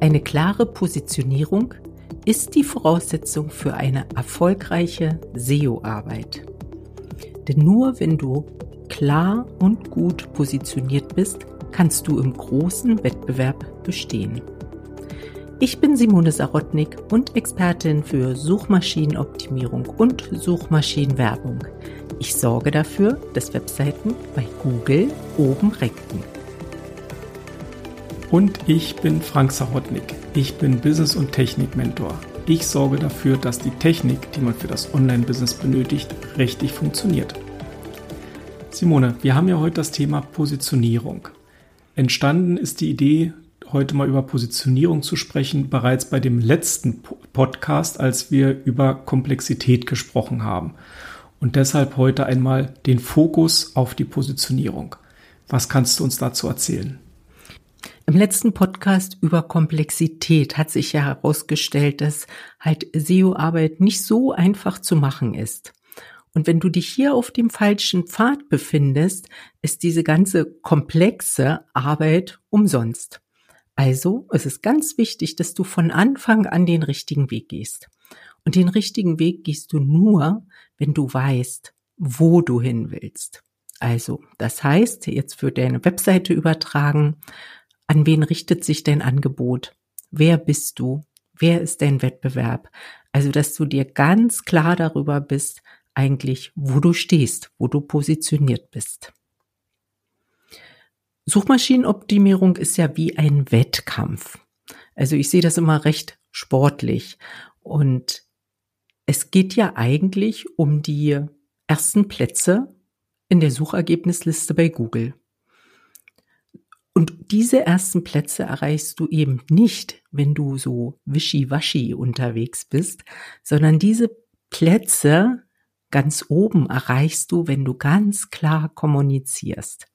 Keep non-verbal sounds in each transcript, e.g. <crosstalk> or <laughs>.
Eine klare Positionierung ist die Voraussetzung für eine erfolgreiche SEO-Arbeit. Denn nur wenn du klar und gut positioniert bist, kannst du im großen Wettbewerb bestehen. Ich bin Simone Sarotnik und Expertin für Suchmaschinenoptimierung und Suchmaschinenwerbung. Ich sorge dafür, dass Webseiten bei Google oben ranken. Und ich bin Frank Sarotnik. Ich bin Business- und Technik-Mentor. Ich sorge dafür, dass die Technik, die man für das Online-Business benötigt, richtig funktioniert. Simone, wir haben ja heute das Thema Positionierung. Entstanden ist die Idee, heute mal über Positionierung zu sprechen, bereits bei dem letzten Podcast, als wir über Komplexität gesprochen haben. Und deshalb heute einmal den Fokus auf die Positionierung. Was kannst du uns dazu erzählen? Im letzten Podcast über Komplexität hat sich ja herausgestellt, dass halt SEO-Arbeit nicht so einfach zu machen ist. Und wenn du dich hier auf dem falschen Pfad befindest, ist diese ganze komplexe Arbeit umsonst. Also es ist ganz wichtig, dass du von Anfang an den richtigen Weg gehst. Und den richtigen Weg gehst du nur, wenn du weißt, wo du hin willst. Also, das heißt, jetzt für deine Webseite übertragen, an wen richtet sich dein Angebot? Wer bist du? Wer ist dein Wettbewerb? Also, dass du dir ganz klar darüber bist, eigentlich, wo du stehst, wo du positioniert bist. Suchmaschinenoptimierung ist ja wie ein Wettkampf. Also ich sehe das immer recht sportlich. Und es geht ja eigentlich um die ersten Plätze in der Suchergebnisliste bei Google. Und diese ersten Plätze erreichst du eben nicht, wenn du so wischiwaschi unterwegs bist, sondern diese Plätze ganz oben erreichst du, wenn du ganz klar kommunizierst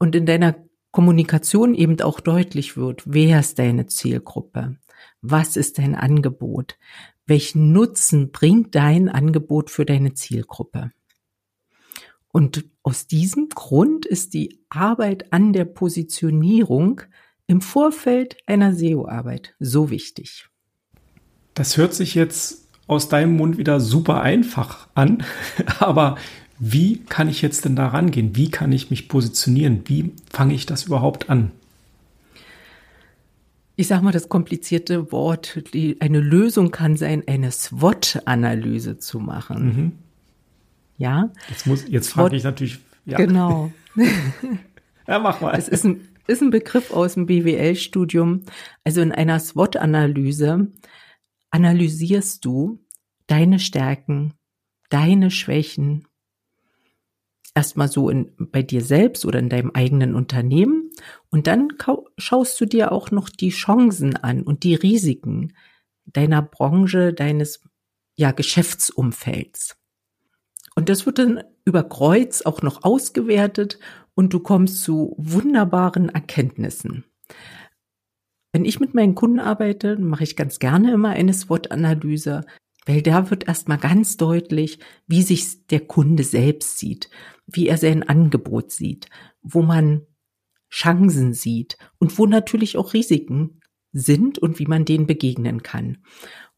und in deiner Kommunikation eben auch deutlich wird, wer ist deine Zielgruppe? Was ist dein Angebot? Welchen Nutzen bringt dein Angebot für deine Zielgruppe? Und aus diesem Grund ist die Arbeit an der Positionierung im Vorfeld einer SEO-Arbeit so wichtig. Das hört sich jetzt aus deinem Mund wieder super einfach an, <laughs> aber wie kann ich jetzt denn da rangehen? Wie kann ich mich positionieren? Wie fange ich das überhaupt an? Ich sage mal das komplizierte Wort, die, eine Lösung kann sein, eine SWOT-Analyse zu machen. Mhm. Ja? Jetzt, muss, jetzt frage ich natürlich. Ja. Genau. <laughs> ja, mach mal. Es ist ein, ist ein Begriff aus dem BWL-Studium. Also in einer SWOT-Analyse analysierst du deine Stärken, deine Schwächen erstmal so in, bei dir selbst oder in deinem eigenen Unternehmen und dann schaust du dir auch noch die Chancen an und die Risiken deiner Branche, deines ja, Geschäftsumfelds. Und das wird dann über Kreuz auch noch ausgewertet und du kommst zu wunderbaren Erkenntnissen. Wenn ich mit meinen Kunden arbeite, mache ich ganz gerne immer eine SWOT-Analyse, weil da wird erstmal ganz deutlich, wie sich der Kunde selbst sieht wie er sein Angebot sieht, wo man Chancen sieht und wo natürlich auch Risiken sind und wie man denen begegnen kann.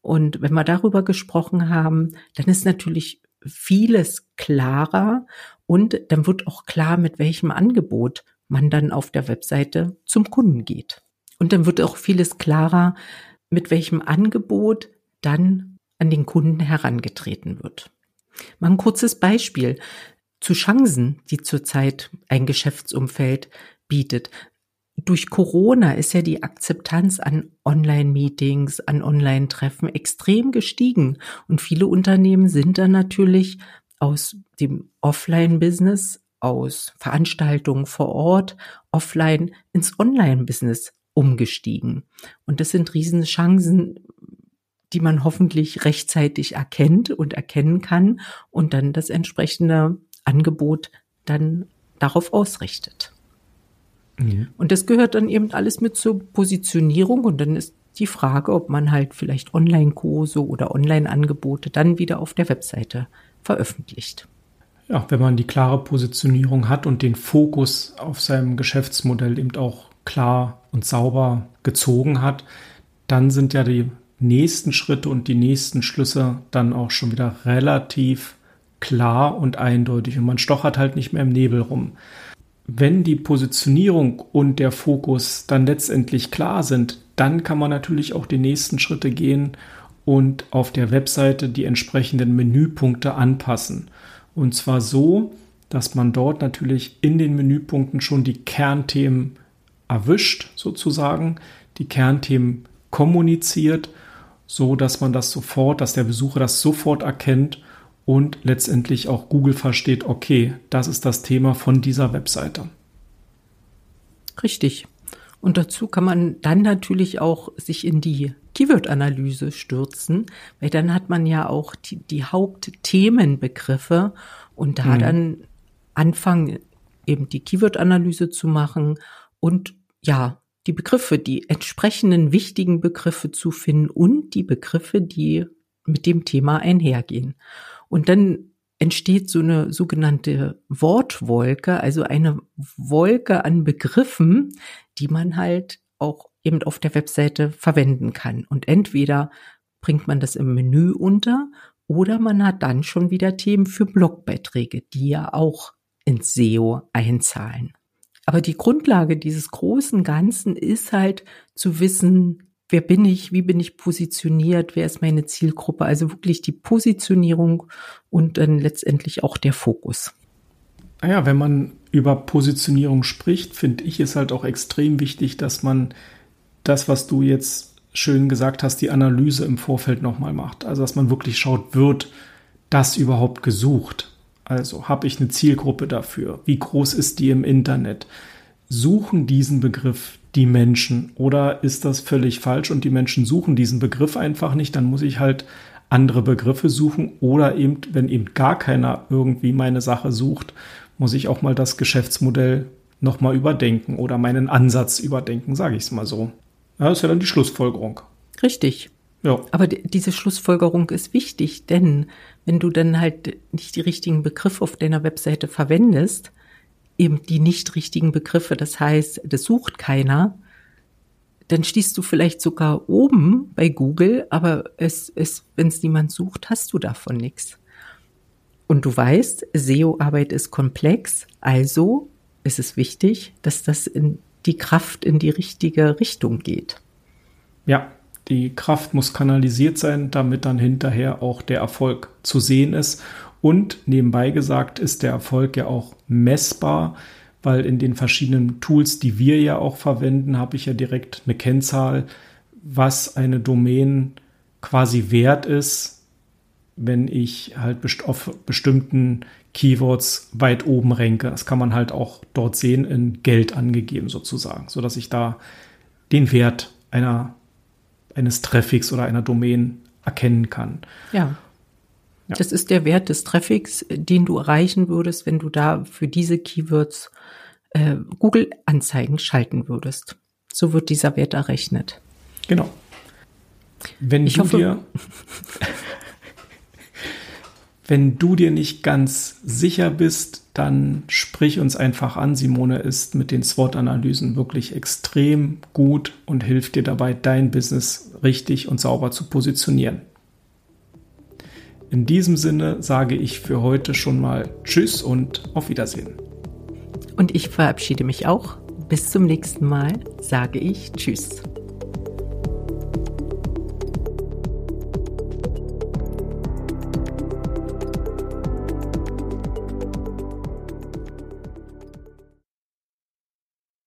Und wenn wir darüber gesprochen haben, dann ist natürlich vieles klarer und dann wird auch klar, mit welchem Angebot man dann auf der Webseite zum Kunden geht. Und dann wird auch vieles klarer, mit welchem Angebot dann an den Kunden herangetreten wird. Mal ein kurzes Beispiel zu Chancen, die zurzeit ein Geschäftsumfeld bietet. Durch Corona ist ja die Akzeptanz an Online-Meetings, an Online-Treffen extrem gestiegen. Und viele Unternehmen sind dann natürlich aus dem Offline-Business, aus Veranstaltungen vor Ort, offline ins Online-Business umgestiegen. Und das sind Riesenchancen, die man hoffentlich rechtzeitig erkennt und erkennen kann und dann das entsprechende Angebot dann darauf ausrichtet. Mhm. Und das gehört dann eben alles mit zur Positionierung und dann ist die Frage, ob man halt vielleicht Online-Kurse oder Online-Angebote dann wieder auf der Webseite veröffentlicht. Ja, wenn man die klare Positionierung hat und den Fokus auf seinem Geschäftsmodell eben auch klar und sauber gezogen hat, dann sind ja die nächsten Schritte und die nächsten Schlüsse dann auch schon wieder relativ klar und eindeutig und man stochert halt nicht mehr im Nebel rum. Wenn die Positionierung und der Fokus dann letztendlich klar sind, dann kann man natürlich auch die nächsten Schritte gehen und auf der Webseite die entsprechenden Menüpunkte anpassen. Und zwar so, dass man dort natürlich in den Menüpunkten schon die Kernthemen erwischt, sozusagen, die Kernthemen kommuniziert, so dass man das sofort, dass der Besucher das sofort erkennt und letztendlich auch Google versteht, okay, das ist das Thema von dieser Webseite. Richtig. Und dazu kann man dann natürlich auch sich in die Keyword-Analyse stürzen, weil dann hat man ja auch die, die Hauptthemenbegriffe und da mhm. dann anfangen, eben die Keyword-Analyse zu machen und ja, die Begriffe, die entsprechenden wichtigen Begriffe zu finden und die Begriffe, die mit dem Thema einhergehen. Und dann entsteht so eine sogenannte Wortwolke, also eine Wolke an Begriffen, die man halt auch eben auf der Webseite verwenden kann. Und entweder bringt man das im Menü unter oder man hat dann schon wieder Themen für Blogbeiträge, die ja auch ins SEO einzahlen. Aber die Grundlage dieses großen Ganzen ist halt zu wissen, wer bin ich, wie bin ich positioniert, wer ist meine Zielgruppe, also wirklich die Positionierung und dann letztendlich auch der Fokus. Naja, ah wenn man über Positionierung spricht, finde ich es halt auch extrem wichtig, dass man das, was du jetzt schön gesagt hast, die Analyse im Vorfeld nochmal macht. Also, dass man wirklich schaut, wird das überhaupt gesucht? Also, habe ich eine Zielgruppe dafür? Wie groß ist die im Internet? Suchen diesen Begriff die Menschen oder ist das völlig falsch und die Menschen suchen diesen Begriff einfach nicht? Dann muss ich halt andere Begriffe suchen oder eben, wenn eben gar keiner irgendwie meine Sache sucht, muss ich auch mal das Geschäftsmodell nochmal überdenken oder meinen Ansatz überdenken, sage ich es mal so. Ja, das ist ja dann die Schlussfolgerung. Richtig. Ja. Aber diese Schlussfolgerung ist wichtig, denn wenn du dann halt nicht die richtigen Begriffe auf deiner Webseite verwendest, eben die nicht richtigen Begriffe, das heißt, das sucht keiner, dann stehst du vielleicht sogar oben bei Google, aber es, es, wenn es niemand sucht, hast du davon nichts. Und du weißt, SEO-Arbeit ist komplex, also ist es wichtig, dass das in die Kraft in die richtige Richtung geht. Ja, die Kraft muss kanalisiert sein, damit dann hinterher auch der Erfolg zu sehen ist. Und nebenbei gesagt ist der Erfolg ja auch messbar, weil in den verschiedenen Tools, die wir ja auch verwenden, habe ich ja direkt eine Kennzahl, was eine Domain quasi wert ist, wenn ich halt auf bestimmten Keywords weit oben ranke. Das kann man halt auch dort sehen, in Geld angegeben sozusagen, so dass ich da den Wert einer, eines Traffics oder einer Domain erkennen kann. Ja. Ja. Das ist der Wert des Traffics, den du erreichen würdest, wenn du da für diese Keywords äh, Google-Anzeigen schalten würdest. So wird dieser Wert errechnet. Genau. Wenn ich du hoffe, dir Wenn du dir nicht ganz sicher bist, dann sprich uns einfach an. Simone ist mit den SWOT-Analysen wirklich extrem gut und hilft dir dabei, dein Business richtig und sauber zu positionieren. In diesem Sinne sage ich für heute schon mal Tschüss und auf Wiedersehen. Und ich verabschiede mich auch. Bis zum nächsten Mal sage ich Tschüss.